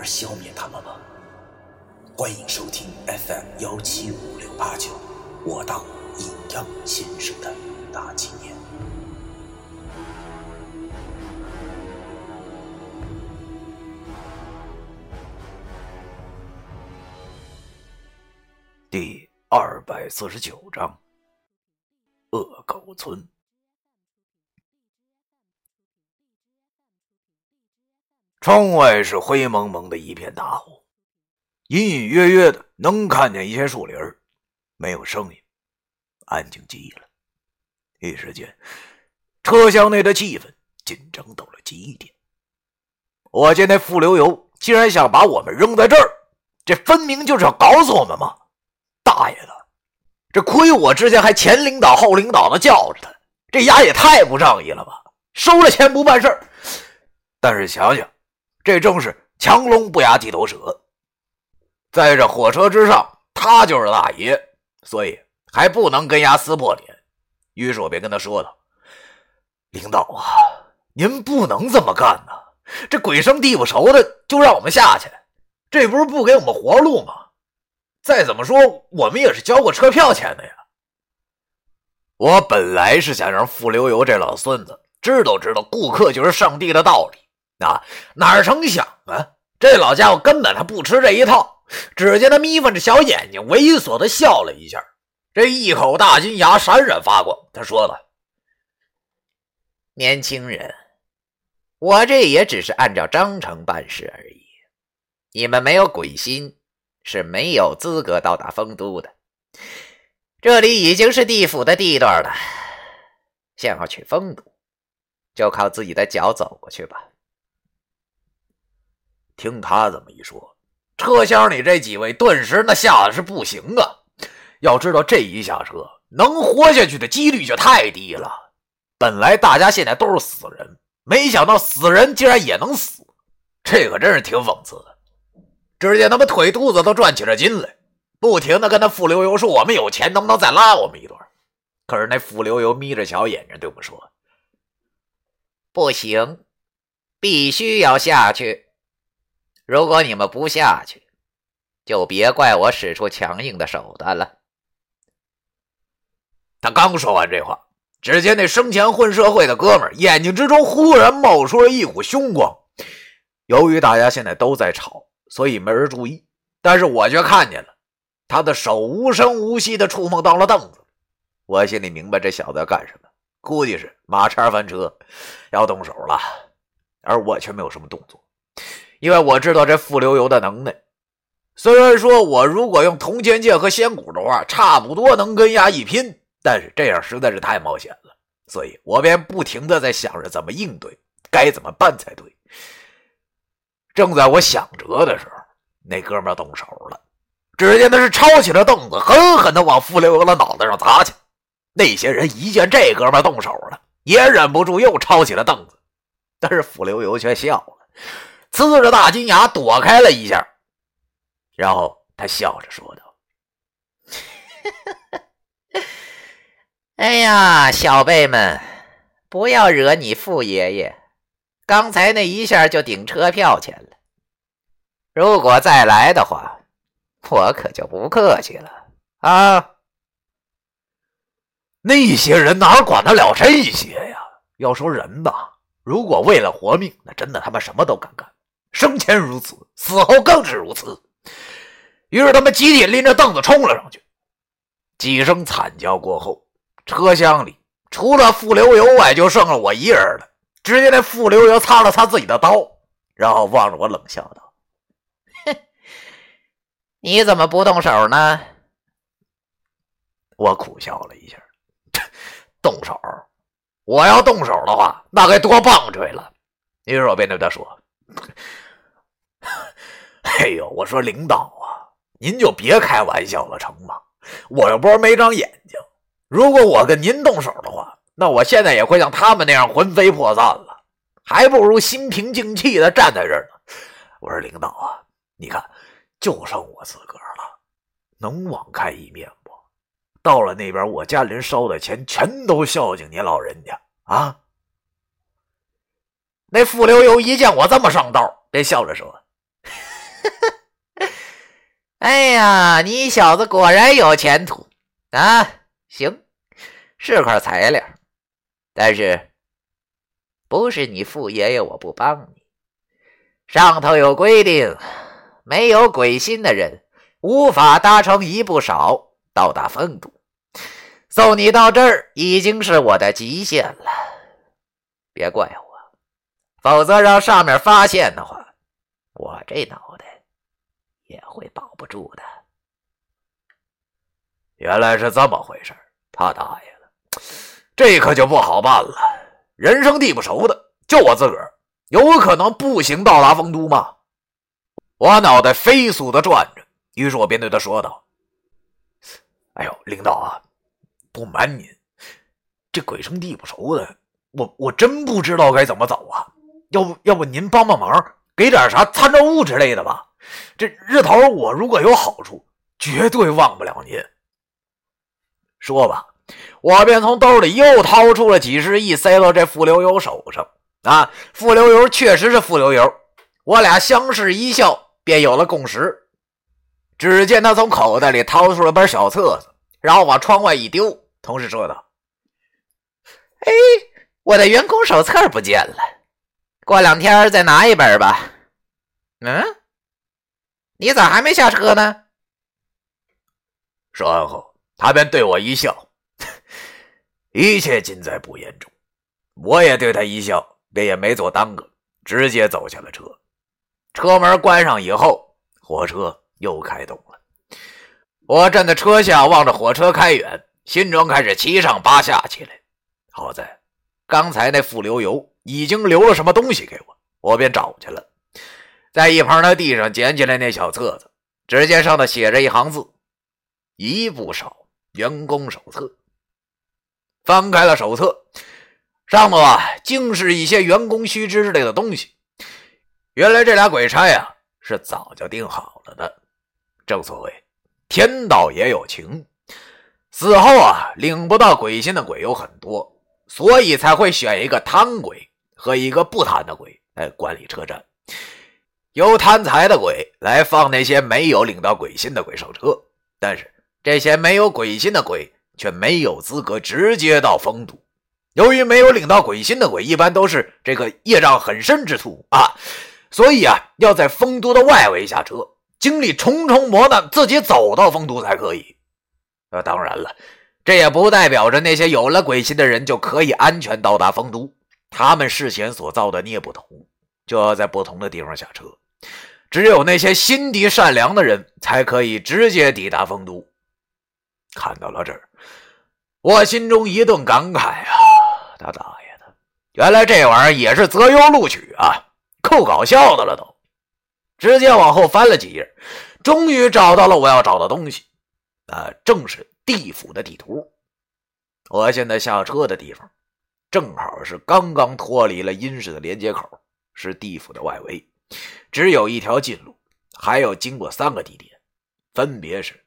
而消灭他们吗？欢迎收听 FM 幺七五六八九。我当阴阳先生的大纪念第二百四十九章：恶狗村。窗外是灰蒙蒙的一片大雾，隐隐约约的能看见一些树林。没有声音，安静极了。一时间，车厢内的气氛紧张到了极点。我见那傅流油竟然想把我们扔在这儿，这分明就是要搞死我们嘛！大爷的，这亏我之前还前领导后领导的叫着他，这丫也太不仗义了吧！收了钱不办事。但是想想，这正是强龙不压地头蛇，在这火车之上，他就是大爷。所以还不能跟丫撕破脸，于是我便跟他说道：“领导啊，您不能这么干呐！这鬼生地不熟的就让我们下去，这不是不给我们活路吗？再怎么说，我们也是交过车票钱的呀。”我本来是想让傅流油这老孙子知道知道顾客就是上帝的道理，啊，哪成想啊，这老家伙根本他不吃这一套。只见他眯缝着小眼睛，猥琐的笑了一下，这一口大金牙闪闪发光。他说了：“年轻人，我这也只是按照章程办事而已。你们没有鬼心，是没有资格到达丰都的。这里已经是地府的地段了，想要去丰都，就靠自己的脚走过去吧。”听他这么一说。车厢里这几位顿时那吓得是不行啊！要知道这一下车能活下去的几率就太低了。本来大家现在都是死人，没想到死人竟然也能死，这可真是挺讽刺的。只见他们腿肚子都转起了筋来，不停的跟那傅流油说：“我们有钱，能不能再拉我们一段？”可是那傅流油眯着小眼睛对我们说：“不行，必须要下去。”如果你们不下去，就别怪我使出强硬的手段了。他刚说完这话，只见那生前混社会的哥们眼睛之中忽然冒出了一股凶光。由于大家现在都在吵，所以没人注意，但是我却看见了他的手无声无息的触碰到了凳子。我心里明白这小子要干什么，估计是马叉翻车，要动手了，而我却没有什么动作。因为我知道这傅流油的能耐，虽然说我如果用铜钱剑和仙骨的话，差不多能跟丫一拼，但是这样实在是太冒险了，所以我便不停的在想着怎么应对，该怎么办才对。正在我想着的时候，那哥们动手了，只见他是抄起了凳子，狠狠的往傅流油的脑袋上砸去。那些人一见这哥们动手了，也忍不住又抄起了凳子，但是傅流油却笑了。呲着大金牙躲开了一下，然后他笑着说道：“哎呀，小辈们，不要惹你傅爷爷，刚才那一下就顶车票钱了。如果再来的话，我可就不客气了啊！那些人哪管得了这些呀？要说人吧，如果为了活命，那真的他妈什么都敢干。”生前如此，死后更是如此。于是他们集体拎着凳子冲了上去。几声惨叫过后，车厢里除了傅流油外，就剩了我一人了。只见那傅流油擦了擦自己的刀，然后望着我冷笑道：“哼，你怎么不动手呢？”我苦笑了一下：“动手？我要动手的话，那该多棒槌了。”于是我便对他说。哎呦，我说领导啊，您就别开玩笑了，成吗？我又不是没长眼睛。如果我跟您动手的话，那我现在也会像他们那样魂飞魄散了，还不如心平静气的站在这儿呢。我说领导啊，你看，就剩我自个儿了，能网开一面不？到了那边，我家里人烧的钱全都孝敬您老人家啊。那傅留油一见我这么上道，便笑着说：“ 哎呀，你小子果然有前途啊！行，是块材料，但是不是你傅爷爷我不帮你。上头有规定，没有鬼心的人无法搭乘一步少到达丰都。送你到这儿已经是我的极限了，别怪我。”否则让上面发现的话，我这脑袋也会保不住的。原来是这么回事他大爷的，这可就不好办了。人生地不熟的，就我自个儿，有可能步行到达丰都吗？我脑袋飞速的转着，于是我便对他说道：“哎呦，领导啊，不瞒您，这鬼生地不熟的，我我真不知道该怎么走啊。”要不要不您帮帮忙，给点啥参照物之类的吧？这日头我如果有好处，绝对忘不了您。说吧，我便从兜里又掏出了几十亿，塞到这傅留油手上。啊，傅留油确实是傅留油，我俩相视一笑，便有了共识。只见他从口袋里掏出了本小册子，然后往窗外一丢，同时说道：“哎，我的员工手册不见了。”过两天再拿一本吧。嗯，你咋还没下车呢？说完后，他便对我一笑，一切尽在不言中。我也对他一笑，便也没做耽搁，直接走下了车。车门关上以后，火车又开动了。我站在车下望着火车开远，心中开始七上八下起来。好在刚才那副流油。已经留了什么东西给我，我便找去了。在一旁的地上捡起来那小册子，只见上头写着一行字：“一不少员工手册。”翻开了手册，上头啊，竟是一些员工须知之类的东西。原来这俩鬼差呀，是早就定好了的。正所谓天道也有情，死后啊，领不到鬼心的鬼有很多，所以才会选一个贪鬼。和一个不贪的鬼来管理车站，由贪财的鬼来放那些没有领到鬼心的鬼上车。但是这些没有鬼心的鬼却没有资格直接到丰都。由于没有领到鬼心的鬼，一般都是这个业障很深之徒啊，所以啊，要在丰都的外围下车，经历重重磨难，自己走到丰都才可以。那当然了，这也不代表着那些有了鬼心的人就可以安全到达丰都。他们事先所造的孽不同，就要在不同的地方下车。只有那些心地善良的人，才可以直接抵达丰都。看到了这儿，我心中一顿感慨啊！他大爷的，原来这玩意儿也是择优录取啊，够搞笑的了都。直接往后翻了几页，终于找到了我要找的东西，啊，正是地府的地图。我现在下车的地方。正好是刚刚脱离了阴室的连接口，是地府的外围，只有一条近路，还要经过三个地点，分别是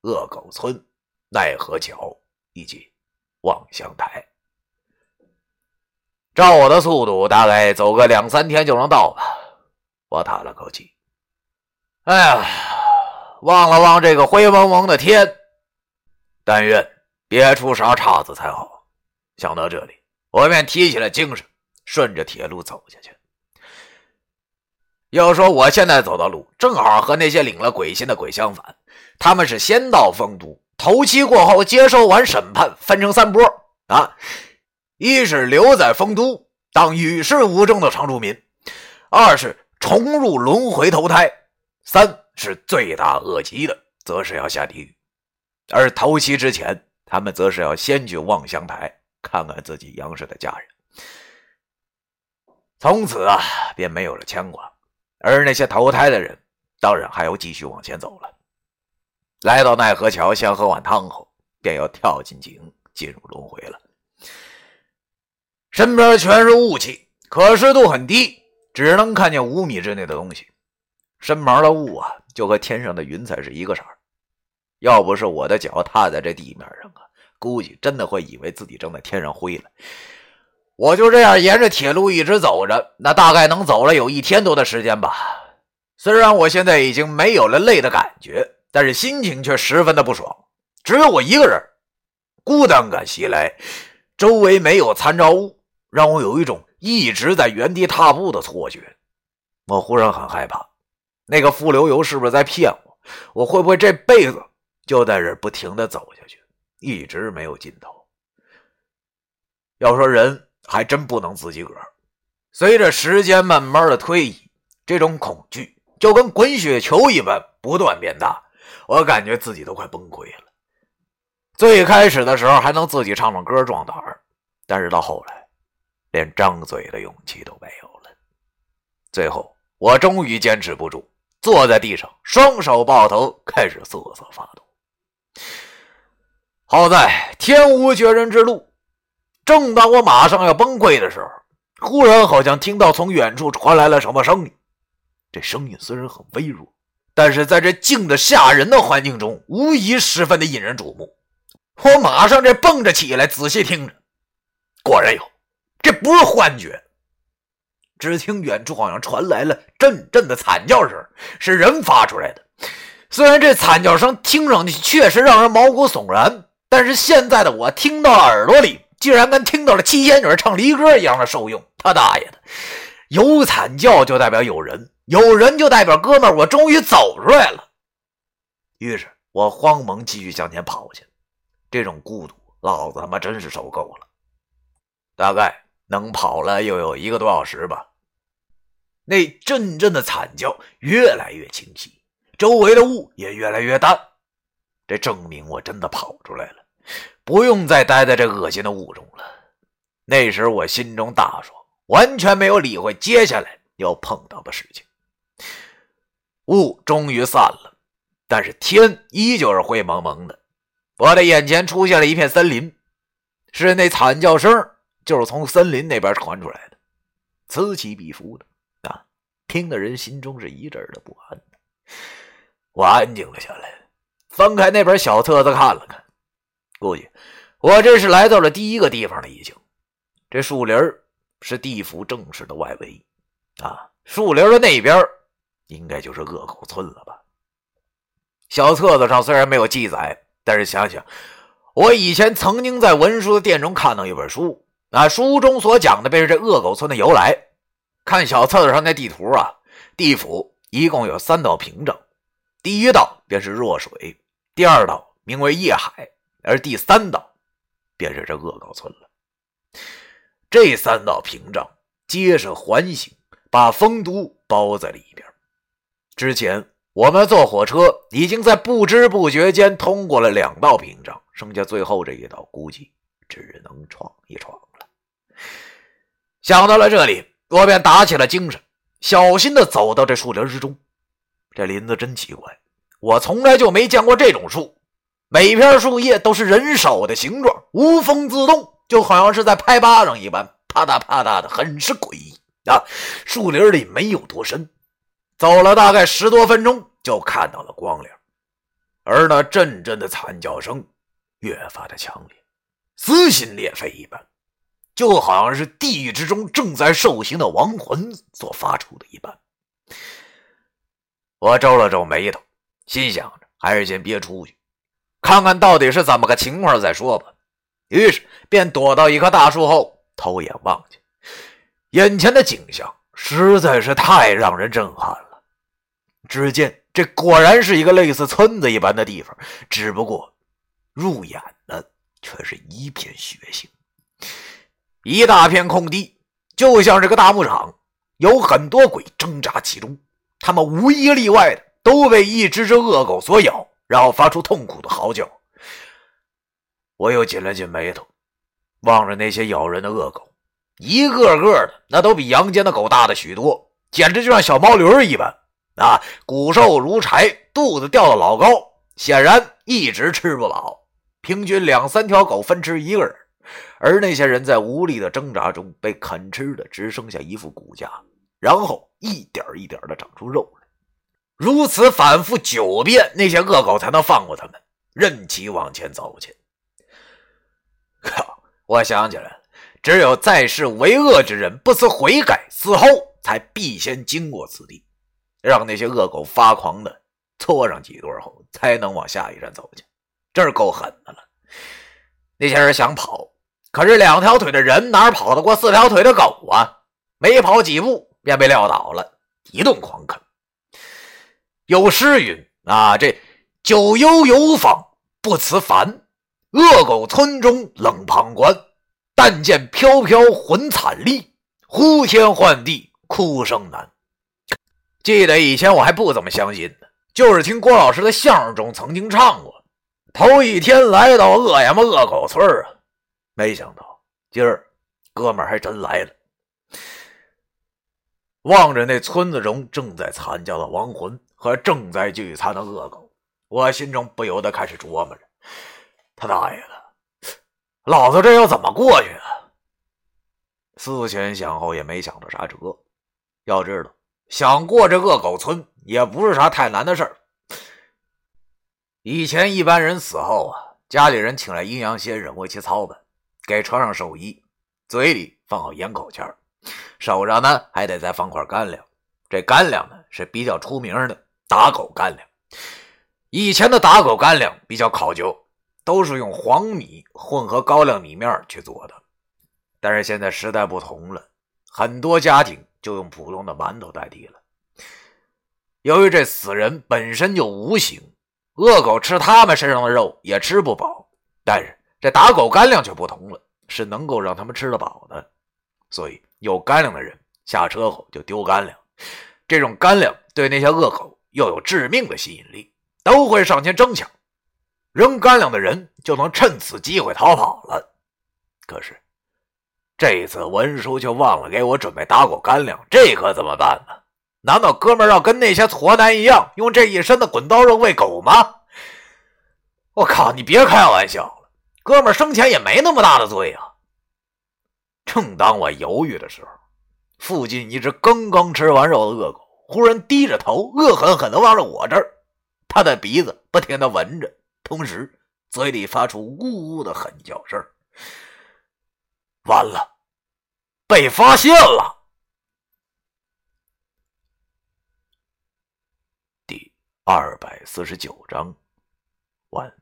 恶狗村、奈何桥以及望乡台。照我的速度，大概走个两三天就能到吧。我叹了口气，哎呀，望了望这个灰蒙蒙的天，但愿别出啥岔子才好。想到这里。我便提起了精神，顺着铁路走下去。要说我现在走的路，正好和那些领了鬼心的鬼相反。他们是先到丰都，头七过后接受完审判，分成三波啊：一是留在丰都当与世无争的常住民；二是重入轮回投胎；三是罪大恶极的，则是要下地狱。而头七之前，他们则是要先去望乡台。看看自己杨氏的家人，从此啊便没有了牵挂。而那些投胎的人，当然还要继续往前走了。来到奈何桥，先喝碗汤后，便要跳进井，进入轮回了。身边全是雾气，可视度很低，只能看见五米之内的东西。身旁的雾啊，就和天上的云彩是一个色儿。要不是我的脚踏在这地面上啊，估计真的会以为自己正在天上飞了。我就这样沿着铁路一直走着，那大概能走了有一天多的时间吧。虽然我现在已经没有了累的感觉，但是心情却十分的不爽。只有我一个人，孤单感袭来，周围没有参照物，让我有一种一直在原地踏步的错觉。我忽然很害怕，那个傅流游是不是在骗我？我会不会这辈子就在这不停的走下去，一直没有尽头？要说人。还真不能自己个儿。随着时间慢慢的推移，这种恐惧就跟滚雪球一般不断变大。我感觉自己都快崩溃了。最开始的时候还能自己唱唱歌壮胆儿，但是到后来，连张嘴的勇气都没有了。最后，我终于坚持不住，坐在地上，双手抱头，开始瑟瑟发抖。好在天无绝人之路。正当我马上要崩溃的时候，忽然好像听到从远处传来了什么声音。这声音虽然很微弱，但是在这静的吓人的环境中，无疑十分的引人瞩目。我马上这蹦着起来，仔细听着，果然有，这不是幻觉。只听远处好像传来了阵阵的惨叫声，是人发出来的。虽然这惨叫声听上去确实让人毛骨悚然，但是现在的我听到耳朵里。竟然跟听到了七仙女唱离歌一样的受用，他大爷的！有惨叫就代表有人，有人就代表哥们，我终于走出来了。于是我慌忙继续向前跑去，这种孤独，老子他妈真是受够了。大概能跑了又有一个多小时吧。那阵阵的惨叫越来越清晰，周围的雾也越来越淡，这证明我真的跑出来了。不用再待在这恶心的雾中了。那时我心中大爽，完全没有理会接下来要碰到的事情。雾终于散了，但是天依旧是灰蒙蒙的。我的眼前出现了一片森林，是那惨叫声就是从森林那边传出来的，此起彼伏的啊，听的人心中是一阵的不安。我安静了下来，翻开那本小册子看了看。估计我这是来到了第一个地方了，已经。这树林是地府正式的外围啊，树林的那边应该就是恶狗村了吧？小册子上虽然没有记载，但是想想，我以前曾经在文书的店中看到一本书，啊，书中所讲的便是这恶狗村的由来。看小册子上那地图啊，地府一共有三道屏障，第一道便是弱水，第二道名为夜海。而第三道，便是这恶狗村了。这三道屏障皆是环形，把丰都包在里边。之前我们坐火车，已经在不知不觉间通过了两道屏障，剩下最后这一道，估计只能闯一闯了。想到了这里，我便打起了精神，小心的走到这树林之中。这林子真奇怪，我从来就没见过这种树。每片树叶都是人手的形状，无风自动，就好像是在拍巴掌一般，啪嗒啪嗒的，很是诡异啊！树林里没有多深，走了大概十多分钟，就看到了光亮，而那阵阵的惨叫声越发的强烈，撕心裂肺一般，就好像是地狱之中正在受刑的亡魂所发出的一般。我皱了皱眉头，心想着还是先别出去。看看到底是怎么个情况再说吧。于是便躲到一棵大树后，偷眼望去。眼前的景象实在是太让人震撼了。只见这果然是一个类似村子一般的地方，只不过入眼的却是一片血腥，一大片空地，就像是个大牧场，有很多鬼挣扎其中。他们无一例外的都被一只只恶狗所咬。然后发出痛苦的嚎叫，我又紧了紧眉头，望着那些咬人的恶狗，一个个的那都比阳间的狗大的许多，简直就像小毛驴一般啊，骨瘦如柴，肚子掉的老高，显然一直吃不饱。平均两三条狗分吃一个人，而那些人在无力的挣扎中被啃吃的只剩下一副骨架，然后一点一点的长出肉。如此反复九遍，那些恶狗才能放过他们，任其往前走去。靠！我想起来了，只有在世为恶之人不思悔改，死后才必先经过此地，让那些恶狗发狂的搓上几顿后，才能往下一站走去。这是够狠的了。那些人想跑，可是两条腿的人哪跑得过四条腿的狗啊？没跑几步便被撂倒了，一顿狂啃。有诗云：“啊，这九幽有访不辞烦，恶狗村中冷旁观。但见飘飘魂惨厉，呼天唤地哭声难。”记得以前我还不怎么相信呢，就是听郭老师的相声中曾经唱过。头一天来到恶呀么恶狗村啊，没想到今儿哥们还真来了。望着那村子中正在惨叫的亡魂和正在聚餐的恶狗，我心中不由得开始琢磨着：他大爷的，老子这要怎么过去啊？思前想后也没想着啥辙。要知道，想过这恶狗村也不是啥太难的事儿。以前一般人死后啊，家里人请来阴阳先生为其操办，给穿上寿衣，嘴里放好烟口签手上呢还得再放块干粮。这干粮呢是比较出名的打狗干粮。以前的打狗干粮比较考究，都是用黄米混合高粱米面去做的。但是现在时代不同了，很多家庭就用普通的馒头代替了。由于这死人本身就无形。恶狗吃他们身上的肉也吃不饱，但是这打狗干粮却不同了，是能够让他们吃得饱的。所以有干粮的人下车后就丢干粮，这种干粮对那些恶狗又有致命的吸引力，都会上前争抢。扔干粮的人就能趁此机会逃跑了。可是这次文叔却忘了给我准备打狗干粮，这可怎么办呢？难道哥们要跟那些矬男一样，用这一身的滚刀肉喂狗吗？我靠！你别开玩笑了，哥们生前也没那么大的罪啊！正当我犹豫的时候，附近一只刚刚吃完肉的恶狗忽然低着头，恶狠狠地望着我这儿，他的鼻子不停地闻着，同时嘴里发出呜呜的狠叫声。完了，被发现了！第二百四十九章，完。